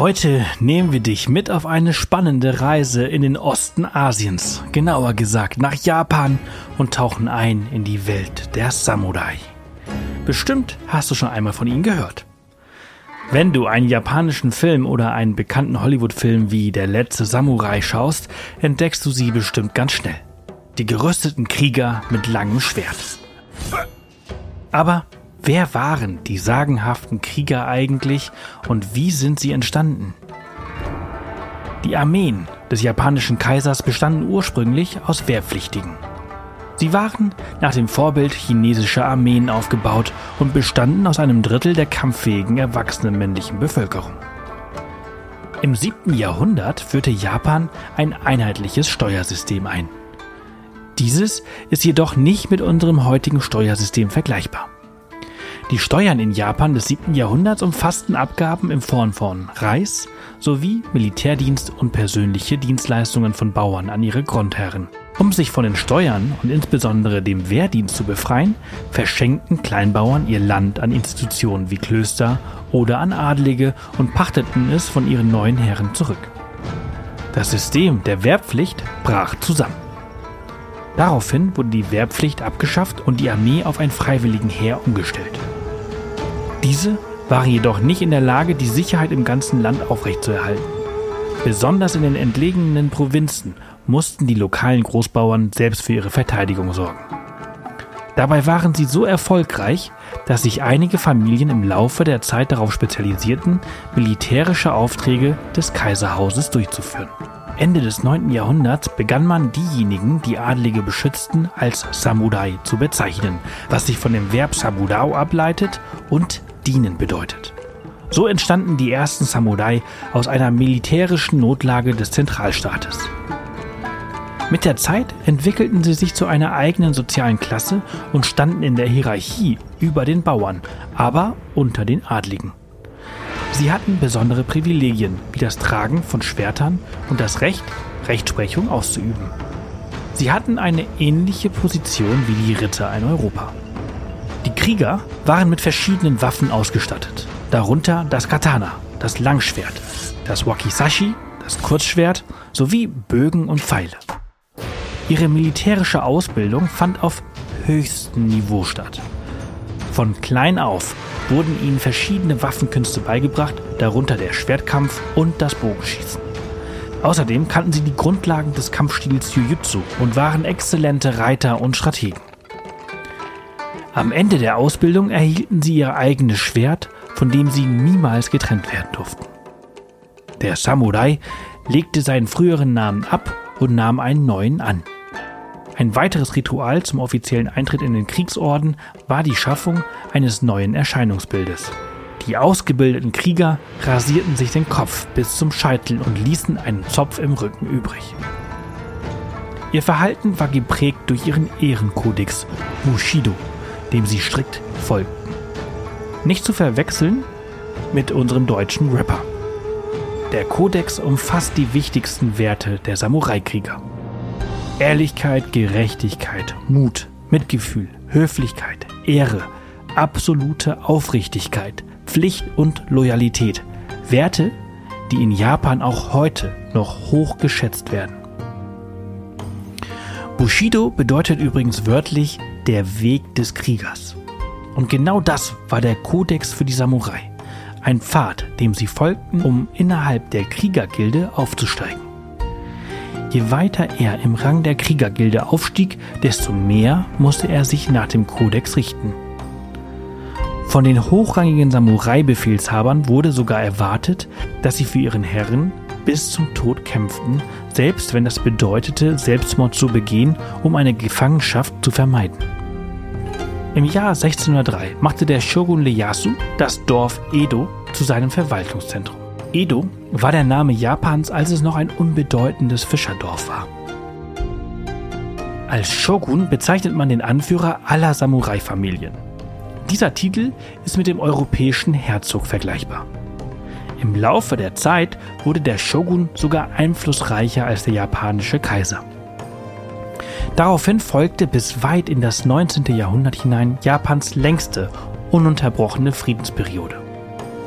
Heute nehmen wir dich mit auf eine spannende Reise in den Osten Asiens, genauer gesagt nach Japan und tauchen ein in die Welt der Samurai. Bestimmt hast du schon einmal von ihnen gehört. Wenn du einen japanischen Film oder einen bekannten Hollywood-Film wie Der letzte Samurai schaust, entdeckst du sie bestimmt ganz schnell. Die gerüsteten Krieger mit langem Schwert. Aber wer waren die sagenhaften Krieger eigentlich und wie sind sie entstanden? Die Armeen des japanischen Kaisers bestanden ursprünglich aus Wehrpflichtigen. Sie waren nach dem Vorbild chinesischer Armeen aufgebaut und bestanden aus einem Drittel der kampffähigen erwachsenen männlichen Bevölkerung. Im siebten Jahrhundert führte Japan ein einheitliches Steuersystem ein. Dieses ist jedoch nicht mit unserem heutigen Steuersystem vergleichbar. Die Steuern in Japan des siebten Jahrhunderts umfassten Abgaben in Form von Reis sowie Militärdienst und persönliche Dienstleistungen von Bauern an ihre Grundherren. Um sich von den Steuern und insbesondere dem Wehrdienst zu befreien, verschenkten Kleinbauern ihr Land an Institutionen wie Klöster oder an Adlige und pachteten es von ihren neuen Herren zurück. Das System der Wehrpflicht brach zusammen. Daraufhin wurde die Wehrpflicht abgeschafft und die Armee auf ein freiwilligen Heer umgestellt. Diese waren jedoch nicht in der Lage, die Sicherheit im ganzen Land aufrechtzuerhalten. Besonders in den entlegenen Provinzen mussten die lokalen Großbauern selbst für ihre Verteidigung sorgen. Dabei waren sie so erfolgreich, dass sich einige Familien im Laufe der Zeit darauf spezialisierten, militärische Aufträge des Kaiserhauses durchzuführen. Ende des 9. Jahrhunderts begann man diejenigen, die Adlige beschützten, als Samurai zu bezeichnen, was sich von dem Verb Samudao ableitet und dienen bedeutet. So entstanden die ersten Samurai aus einer militärischen Notlage des Zentralstaates. Mit der Zeit entwickelten sie sich zu einer eigenen sozialen Klasse und standen in der Hierarchie über den Bauern, aber unter den Adligen. Sie hatten besondere Privilegien, wie das Tragen von Schwertern und das Recht, Rechtsprechung auszuüben. Sie hatten eine ähnliche Position wie die Ritter in Europa. Krieger waren mit verschiedenen Waffen ausgestattet, darunter das Katana, das Langschwert, das Wakizashi, das Kurzschwert sowie Bögen und Pfeile. Ihre militärische Ausbildung fand auf höchstem Niveau statt. Von klein auf wurden ihnen verschiedene Waffenkünste beigebracht, darunter der Schwertkampf und das Bogenschießen. Außerdem kannten sie die Grundlagen des Kampfstils Jujutsu und waren exzellente Reiter und Strategen. Am Ende der Ausbildung erhielten sie ihr eigenes Schwert, von dem sie niemals getrennt werden durften. Der Samurai legte seinen früheren Namen ab und nahm einen neuen an. Ein weiteres Ritual zum offiziellen Eintritt in den Kriegsorden war die Schaffung eines neuen Erscheinungsbildes. Die ausgebildeten Krieger rasierten sich den Kopf bis zum Scheitel und ließen einen Zopf im Rücken übrig. Ihr Verhalten war geprägt durch ihren Ehrenkodex Bushido, dem sie strikt folgten. Nicht zu verwechseln mit unserem deutschen Rapper. Der Kodex umfasst die wichtigsten Werte der Samurai-Krieger. Ehrlichkeit, Gerechtigkeit, Mut, Mitgefühl, Höflichkeit, Ehre, absolute Aufrichtigkeit, Pflicht und Loyalität. Werte, die in Japan auch heute noch hoch geschätzt werden. Bushido bedeutet übrigens wörtlich der Weg des Kriegers. Und genau das war der Kodex für die Samurai. Ein Pfad, dem sie folgten, um innerhalb der Kriegergilde aufzusteigen. Je weiter er im Rang der Kriegergilde aufstieg, desto mehr musste er sich nach dem Kodex richten. Von den hochrangigen Samurai-Befehlshabern wurde sogar erwartet, dass sie für ihren Herren bis zum Tod kämpften, selbst wenn das bedeutete, Selbstmord zu begehen, um eine Gefangenschaft zu vermeiden. Im Jahr 1603 machte der Shogun Ieyasu das Dorf Edo zu seinem Verwaltungszentrum. Edo war der Name Japans, als es noch ein unbedeutendes Fischerdorf war. Als Shogun bezeichnet man den Anführer aller Samurai-Familien. Dieser Titel ist mit dem europäischen Herzog vergleichbar. Im Laufe der Zeit wurde der Shogun sogar einflussreicher als der japanische Kaiser. Daraufhin folgte bis weit in das 19. Jahrhundert hinein Japans längste ununterbrochene Friedensperiode.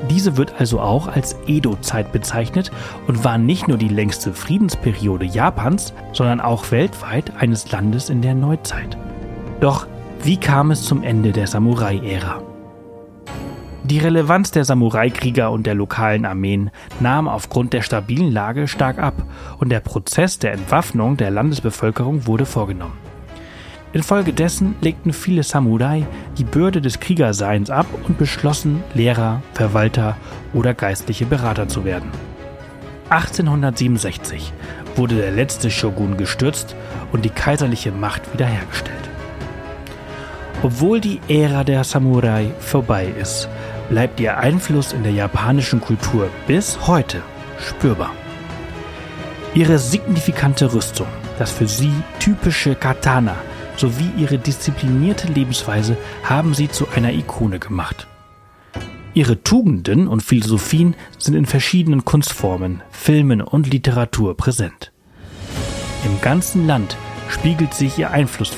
Diese wird also auch als Edo-Zeit bezeichnet und war nicht nur die längste Friedensperiode Japans, sondern auch weltweit eines Landes in der Neuzeit. Doch wie kam es zum Ende der Samurai-Ära? Die Relevanz der Samurai-Krieger und der lokalen Armeen nahm aufgrund der stabilen Lage stark ab und der Prozess der Entwaffnung der Landesbevölkerung wurde vorgenommen. Infolgedessen legten viele Samurai die Bürde des Kriegerseins ab und beschlossen, Lehrer, Verwalter oder geistliche Berater zu werden. 1867 wurde der letzte Shogun gestürzt und die kaiserliche Macht wiederhergestellt. Obwohl die Ära der Samurai vorbei ist, bleibt ihr Einfluss in der japanischen Kultur bis heute spürbar. Ihre signifikante Rüstung, das für sie typische Katana sowie ihre disziplinierte Lebensweise haben sie zu einer Ikone gemacht. Ihre Tugenden und Philosophien sind in verschiedenen Kunstformen, Filmen und Literatur präsent. Im ganzen Land spiegelt sich ihr Einfluss.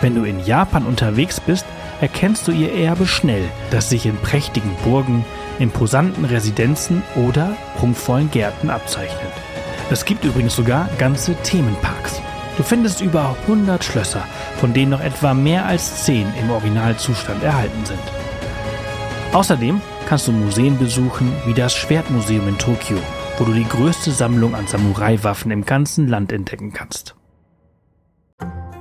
Wenn du in Japan unterwegs bist, erkennst du ihr Erbe schnell, das sich in prächtigen Burgen, imposanten Residenzen oder prunkvollen Gärten abzeichnet. Es gibt übrigens sogar ganze Themenparks. Du findest über 100 Schlösser, von denen noch etwa mehr als 10 im Originalzustand erhalten sind. Außerdem kannst du Museen besuchen wie das Schwertmuseum in Tokio, wo du die größte Sammlung an Samurai-Waffen im ganzen Land entdecken kannst.